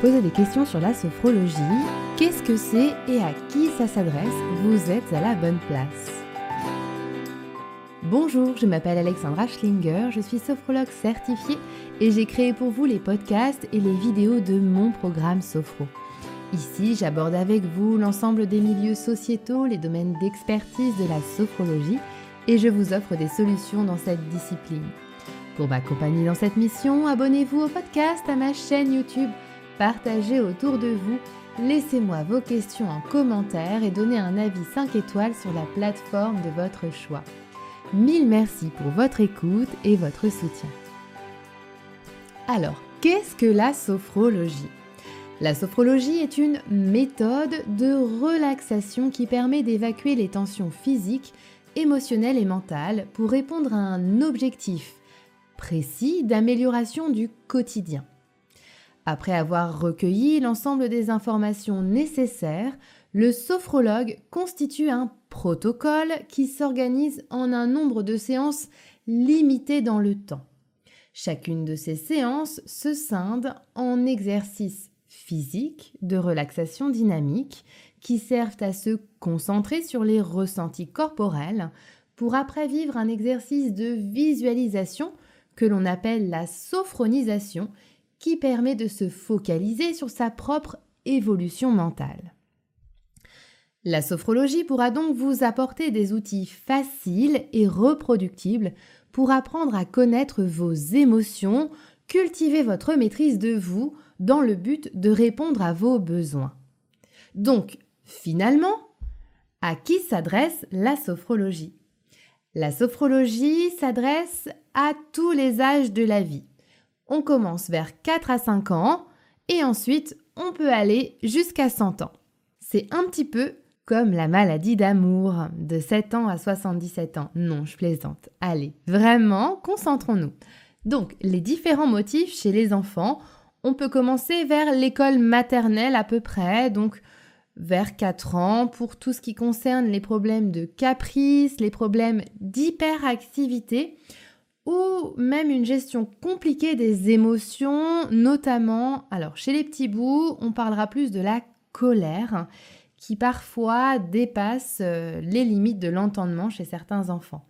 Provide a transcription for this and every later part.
posez des questions sur la sophrologie, qu'est-ce que c'est et à qui ça s'adresse, vous êtes à la bonne place. Bonjour, je m'appelle Alexandra Schlinger, je suis sophrologue certifiée et j'ai créé pour vous les podcasts et les vidéos de mon programme Sophro. Ici, j'aborde avec vous l'ensemble des milieux sociétaux, les domaines d'expertise de la sophrologie et je vous offre des solutions dans cette discipline. Pour m'accompagner dans cette mission, abonnez-vous au podcast, à ma chaîne YouTube, partagez autour de vous, laissez-moi vos questions en commentaire et donnez un avis 5 étoiles sur la plateforme de votre choix. Mille merci pour votre écoute et votre soutien. Alors, qu'est-ce que la sophrologie? La sophrologie est une méthode de relaxation qui permet d'évacuer les tensions physiques, émotionnelles et mentales pour répondre à un objectif précis d'amélioration du quotidien. Après avoir recueilli l'ensemble des informations nécessaires, le sophrologue constitue un protocole qui s'organise en un nombre de séances limité dans le temps. Chacune de ces séances se scinde en exercices physiques de relaxation dynamique qui servent à se concentrer sur les ressentis corporels pour après vivre un exercice de visualisation que l'on appelle la sophronisation, qui permet de se focaliser sur sa propre évolution mentale. La sophrologie pourra donc vous apporter des outils faciles et reproductibles pour apprendre à connaître vos émotions, cultiver votre maîtrise de vous dans le but de répondre à vos besoins. Donc, finalement, à qui s'adresse la sophrologie? La sophrologie s'adresse à tous les âges de la vie. On commence vers 4 à 5 ans et ensuite on peut aller jusqu'à 100 ans. C'est un petit peu comme la maladie d'amour de 7 ans à 77 ans. Non, je plaisante. Allez, vraiment, concentrons-nous. Donc, les différents motifs chez les enfants, on peut commencer vers l'école maternelle à peu près, donc vers 4 ans pour tout ce qui concerne les problèmes de caprice, les problèmes d'hyperactivité ou même une gestion compliquée des émotions, notamment, alors chez les petits bouts, on parlera plus de la colère qui parfois dépasse euh, les limites de l'entendement chez certains enfants.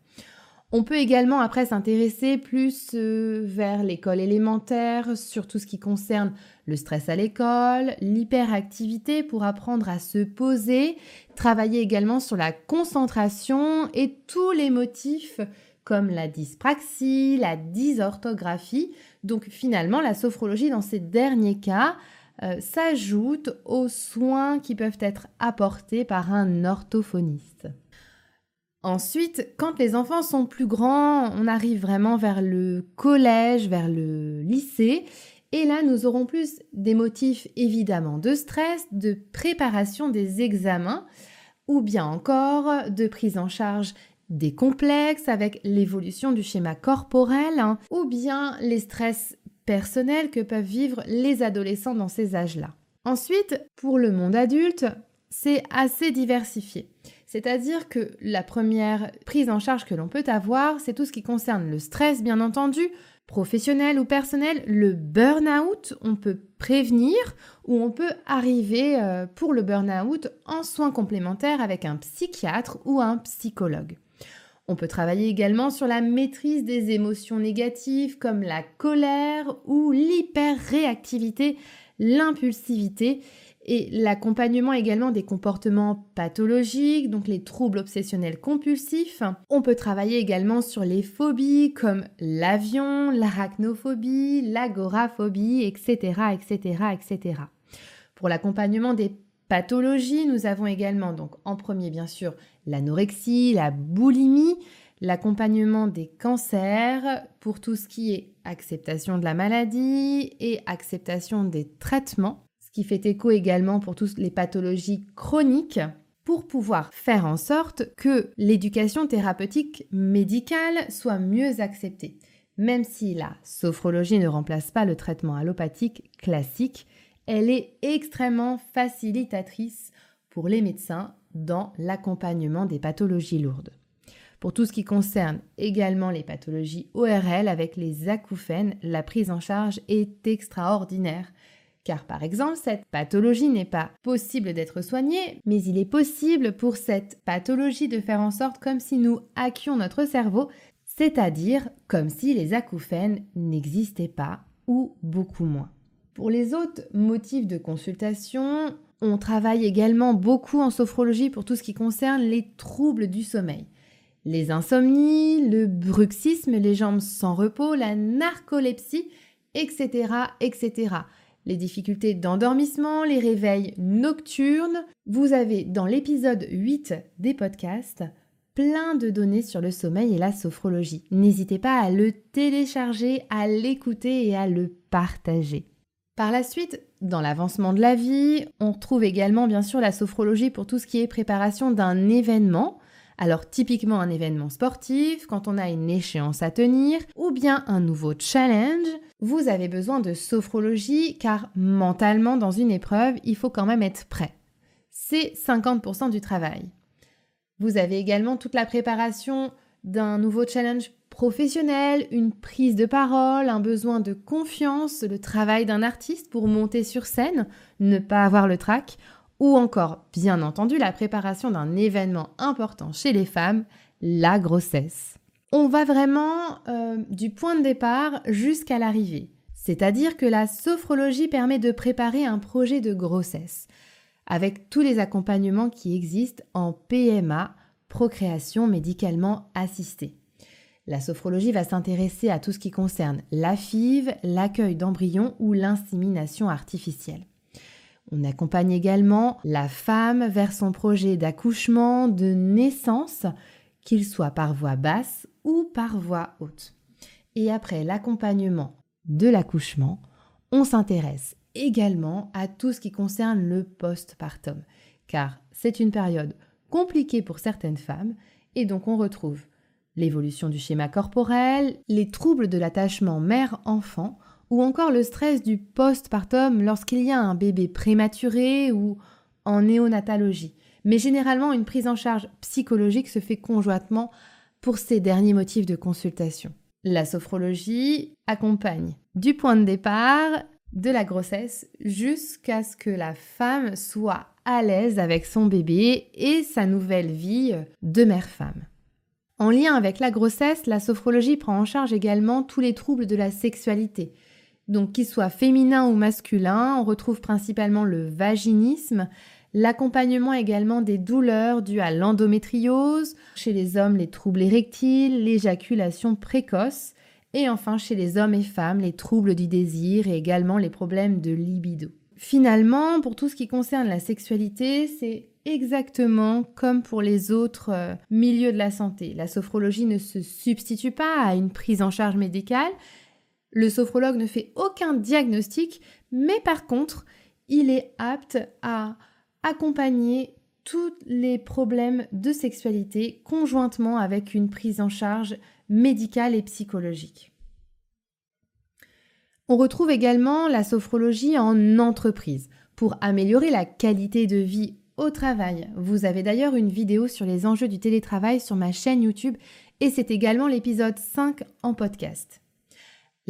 On peut également après s'intéresser plus euh, vers l'école élémentaire, sur tout ce qui concerne le stress à l'école, l'hyperactivité pour apprendre à se poser, travailler également sur la concentration et tous les motifs comme la dyspraxie, la dysorthographie. Donc finalement, la sophrologie dans ces derniers cas euh, s'ajoute aux soins qui peuvent être apportés par un orthophoniste. Ensuite, quand les enfants sont plus grands, on arrive vraiment vers le collège, vers le lycée. Et là, nous aurons plus des motifs évidemment de stress, de préparation des examens, ou bien encore de prise en charge des complexes avec l'évolution du schéma corporel hein, ou bien les stress personnels que peuvent vivre les adolescents dans ces âges-là. Ensuite, pour le monde adulte, c'est assez diversifié. C'est-à-dire que la première prise en charge que l'on peut avoir, c'est tout ce qui concerne le stress, bien entendu, professionnel ou personnel, le burn-out, on peut prévenir ou on peut arriver euh, pour le burn-out en soins complémentaires avec un psychiatre ou un psychologue. On peut travailler également sur la maîtrise des émotions négatives comme la colère ou l'hyperréactivité, l'impulsivité et l'accompagnement également des comportements pathologiques, donc les troubles obsessionnels compulsifs. On peut travailler également sur les phobies comme l'avion, l'arachnophobie, l'agoraphobie, etc., etc., etc. Pour l'accompagnement des pathologies, nous avons également donc en premier bien sûr l'anorexie, la boulimie, l'accompagnement des cancers pour tout ce qui est acceptation de la maladie et acceptation des traitements, ce qui fait écho également pour toutes les pathologies chroniques pour pouvoir faire en sorte que l'éducation thérapeutique médicale soit mieux acceptée. Même si la sophrologie ne remplace pas le traitement allopathique classique, elle est extrêmement facilitatrice pour les médecins dans l'accompagnement des pathologies lourdes. Pour tout ce qui concerne également les pathologies ORL avec les acouphènes, la prise en charge est extraordinaire. Car par exemple, cette pathologie n'est pas possible d'être soignée, mais il est possible pour cette pathologie de faire en sorte comme si nous hackions notre cerveau, c'est-à-dire comme si les acouphènes n'existaient pas ou beaucoup moins. Pour les autres motifs de consultation, on travaille également beaucoup en sophrologie pour tout ce qui concerne les troubles du sommeil. Les insomnies, le bruxisme, les jambes sans repos, la narcolepsie, etc., etc. Les difficultés d'endormissement, les réveils nocturnes. Vous avez dans l'épisode 8 des podcasts plein de données sur le sommeil et la sophrologie. N'hésitez pas à le télécharger, à l'écouter et à le partager. Par la suite, dans l'avancement de la vie, on retrouve également bien sûr la sophrologie pour tout ce qui est préparation d'un événement. Alors typiquement un événement sportif, quand on a une échéance à tenir, ou bien un nouveau challenge, vous avez besoin de sophrologie car mentalement dans une épreuve, il faut quand même être prêt. C'est 50% du travail. Vous avez également toute la préparation d'un nouveau challenge professionnel, une prise de parole, un besoin de confiance, le travail d'un artiste pour monter sur scène, ne pas avoir le trac, ou encore, bien entendu, la préparation d'un événement important chez les femmes, la grossesse. On va vraiment euh, du point de départ jusqu'à l'arrivée. C'est-à-dire que la sophrologie permet de préparer un projet de grossesse, avec tous les accompagnements qui existent en PMA, procréation médicalement assistée. La sophrologie va s'intéresser à tout ce qui concerne la FIV, l'accueil d'embryons ou l'insémination artificielle. On accompagne également la femme vers son projet d'accouchement, de naissance, qu'il soit par voie basse ou par voie haute. Et après l'accompagnement de l'accouchement, on s'intéresse également à tout ce qui concerne le postpartum, car c'est une période compliquée pour certaines femmes, et donc on retrouve l'évolution du schéma corporel, les troubles de l'attachement mère-enfant ou encore le stress du postpartum lorsqu'il y a un bébé prématuré ou en néonatologie. Mais généralement, une prise en charge psychologique se fait conjointement pour ces derniers motifs de consultation. La sophrologie accompagne du point de départ de la grossesse jusqu'à ce que la femme soit à l'aise avec son bébé et sa nouvelle vie de mère-femme. En lien avec la grossesse, la sophrologie prend en charge également tous les troubles de la sexualité. Donc qu'ils soient féminins ou masculins, on retrouve principalement le vaginisme, l'accompagnement également des douleurs dues à l'endométriose, chez les hommes les troubles érectiles, l'éjaculation précoce, et enfin chez les hommes et femmes les troubles du désir et également les problèmes de libido. Finalement, pour tout ce qui concerne la sexualité, c'est exactement comme pour les autres euh, milieux de la santé. La sophrologie ne se substitue pas à une prise en charge médicale. Le sophrologue ne fait aucun diagnostic, mais par contre, il est apte à accompagner tous les problèmes de sexualité conjointement avec une prise en charge médicale et psychologique. On retrouve également la sophrologie en entreprise pour améliorer la qualité de vie au travail. Vous avez d'ailleurs une vidéo sur les enjeux du télétravail sur ma chaîne YouTube et c'est également l'épisode 5 en podcast.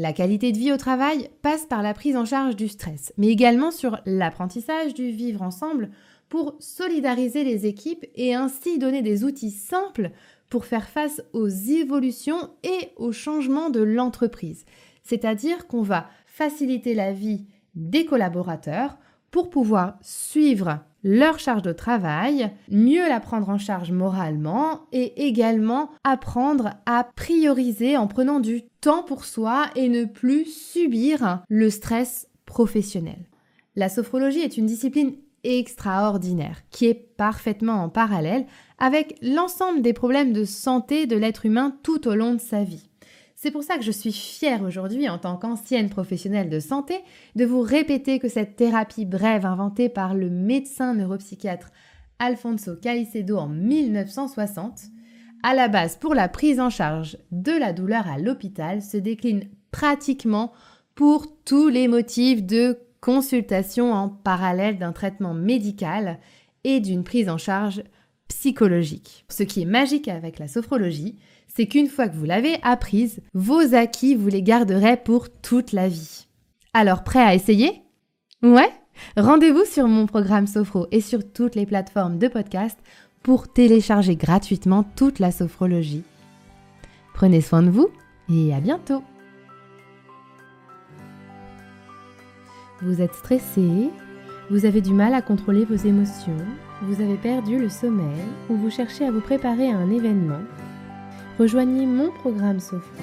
La qualité de vie au travail passe par la prise en charge du stress, mais également sur l'apprentissage du vivre ensemble pour solidariser les équipes et ainsi donner des outils simples pour faire face aux évolutions et aux changements de l'entreprise. C'est-à-dire qu'on va faciliter la vie des collaborateurs pour pouvoir suivre leur charge de travail, mieux la prendre en charge moralement et également apprendre à prioriser en prenant du temps pour soi et ne plus subir le stress professionnel. La sophrologie est une discipline extraordinaire qui est parfaitement en parallèle avec l'ensemble des problèmes de santé de l'être humain tout au long de sa vie. C'est pour ça que je suis fière aujourd'hui, en tant qu'ancienne professionnelle de santé, de vous répéter que cette thérapie brève inventée par le médecin neuropsychiatre Alfonso Caicedo en 1960, à la base pour la prise en charge de la douleur à l'hôpital, se décline pratiquement pour tous les motifs de consultation en parallèle d'un traitement médical et d'une prise en charge psychologique. Ce qui est magique avec la sophrologie, c'est qu'une fois que vous l'avez apprise, vos acquis, vous les garderez pour toute la vie. Alors prêt à essayer? Ouais? Rendez-vous sur mon programme Sophro et sur toutes les plateformes de podcast pour télécharger gratuitement toute la sophrologie. Prenez soin de vous et à bientôt Vous êtes stressé, vous avez du mal à contrôler vos émotions, vous avez perdu le sommeil ou vous cherchez à vous préparer à un événement, rejoignez mon programme Sophro.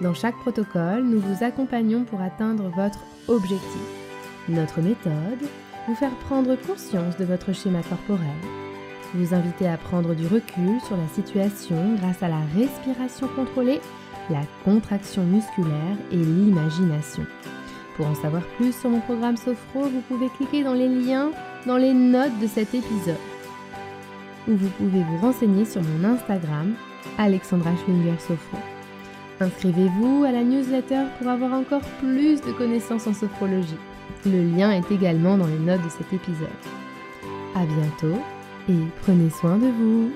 Dans chaque protocole, nous vous accompagnons pour atteindre votre objectif. Notre méthode, vous faire prendre conscience de votre schéma corporel, vous inviter à prendre du recul sur la situation grâce à la respiration contrôlée, la contraction musculaire et l'imagination. Pour en savoir plus sur mon programme Sophro, vous pouvez cliquer dans les liens dans les notes de cet épisode. Ou vous pouvez vous renseigner sur mon Instagram, Alexandra Schlinger Sophro. Inscrivez-vous à la newsletter pour avoir encore plus de connaissances en sophrologie. Le lien est également dans les notes de cet épisode. À bientôt et prenez soin de vous.